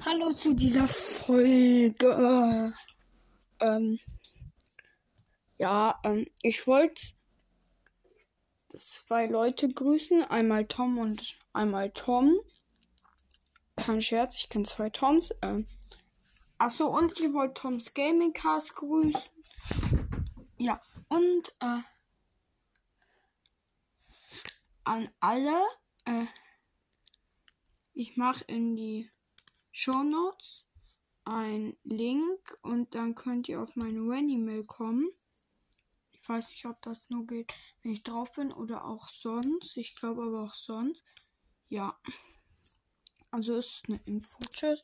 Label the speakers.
Speaker 1: Hallo zu dieser Folge. Ähm, ja, ähm, ich wollte zwei Leute grüßen. Einmal Tom und einmal Tom. Kein Scherz, ich kenne zwei Toms. Ähm, achso, und ich wollte Toms Gaming Cast grüßen. Ja, und äh, an alle. Äh, ich mache in die Show Notes ein Link und dann könnt ihr auf meine Rany-Mail kommen. Ich weiß nicht, ob das nur geht, wenn ich drauf bin oder auch sonst. Ich glaube aber auch sonst. Ja. Also ist es eine Info. Tschüss.